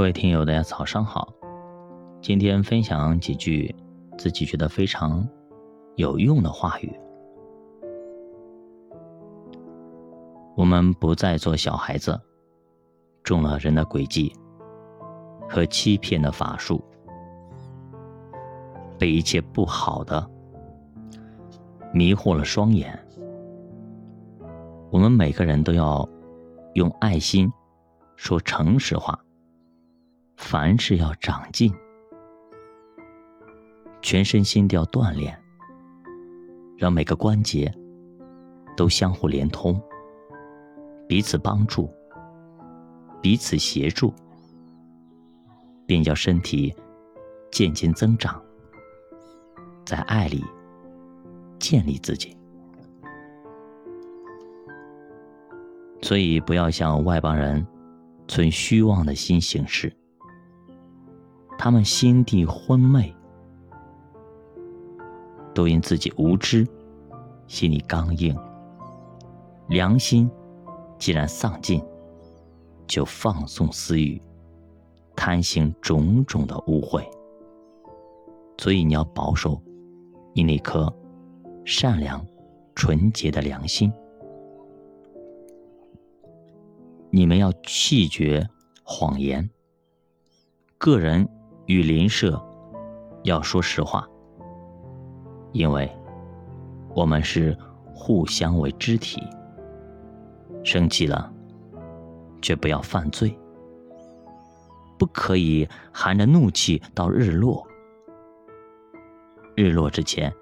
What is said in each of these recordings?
各位听友，大家早上好。今天分享几句自己觉得非常有用的话语。我们不再做小孩子，中了人的诡计和欺骗的法术，被一切不好的迷惑了双眼。我们每个人都要用爱心说诚实话。凡事要长进，全身心都要锻炼，让每个关节都相互连通，彼此帮助，彼此协助，便叫身体渐渐增长，在爱里建立自己。所以，不要向外邦人存虚妄的心行事。他们心地昏昧，都因自己无知，心里刚硬，良心既然丧尽，就放纵私欲，贪行种种的污秽。所以你要保守你那颗善良、纯洁的良心。你们要弃绝谎言，个人。与邻舍要说实话，因为我们是互相为肢体。生气了，却不要犯罪，不可以含着怒气到日落。日落之前，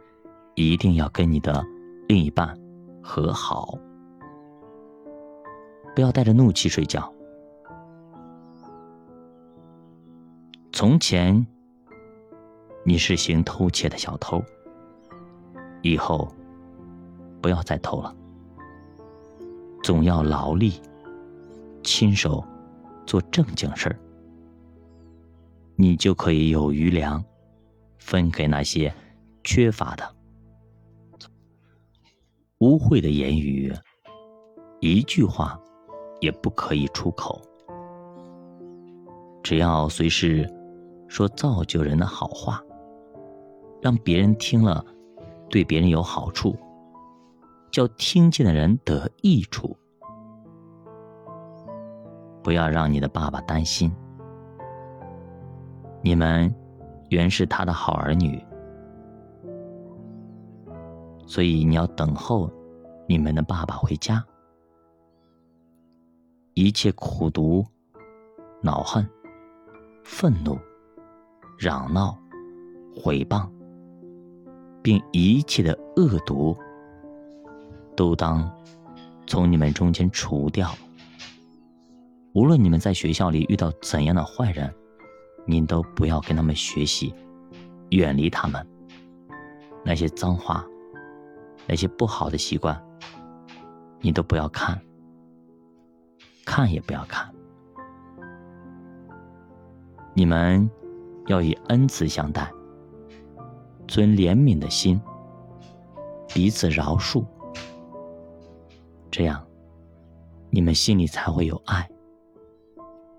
一定要跟你的另一半和好，不要带着怒气睡觉。从前，你是行偷窃的小偷，以后不要再偷了。总要劳力，亲手做正经事儿，你就可以有余粮分给那些缺乏的。污秽的言语，一句话也不可以出口。只要随时。说造就人的好话，让别人听了，对别人有好处，叫听见的人得益处。不要让你的爸爸担心，你们原是他的好儿女，所以你要等候你们的爸爸回家。一切苦毒、恼恨、愤怒。嚷闹、毁谤，并一切的恶毒，都当从你们中间除掉。无论你们在学校里遇到怎样的坏人，您都不要跟他们学习，远离他们。那些脏话，那些不好的习惯，你都不要看，看也不要看。你们。要以恩慈相待，存怜悯的心，彼此饶恕，这样，你们心里才会有爱，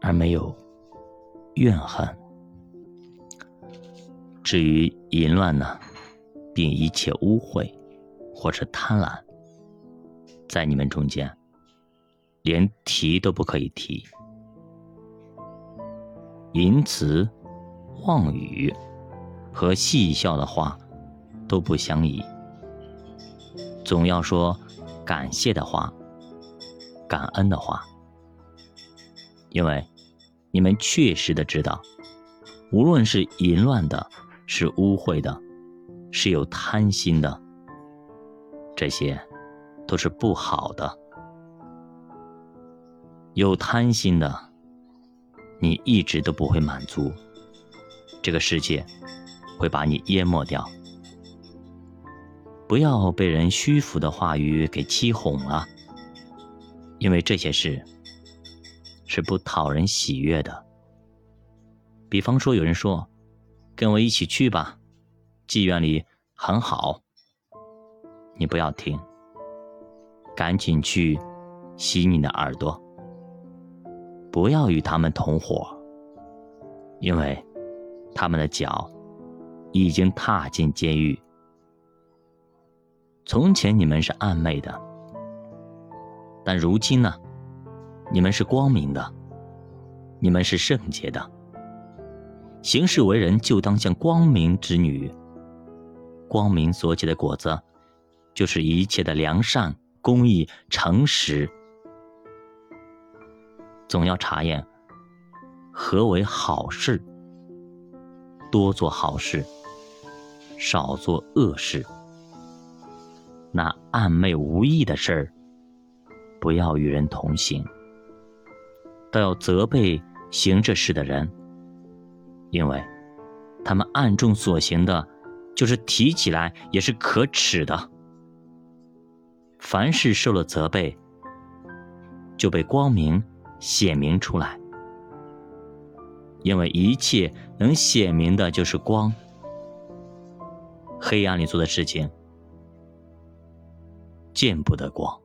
而没有怨恨。至于淫乱呢，并一切污秽或者贪婪，在你们中间，连提都不可以提。淫词。妄语和戏笑的话都不相宜，总要说感谢的话、感恩的话，因为你们确实的知道，无论是淫乱的、是污秽的、是有贪心的，这些都是不好的。有贪心的，你一直都不会满足。这个世界会把你淹没掉，不要被人虚浮的话语给欺哄了，因为这些事是不讨人喜悦的。比方说，有人说：“跟我一起去吧，妓院里很好。”你不要听，赶紧去洗你的耳朵，不要与他们同伙，因为他们的脚已经踏进监狱。从前你们是暗昧的，但如今呢，你们是光明的，你们是圣洁的。行事为人就当像光明之女。光明所结的果子，就是一切的良善、公义、诚实。总要查验何为好事，多做好事，少做恶事。那暗昧无益的事儿，不要与人同行，都要责备行这事的人，因为他们暗中所行的，就是提起来也是可耻的。凡事受了责备，就被光明。显明出来，因为一切能显明的就是光。黑暗里做的事情，见不得光。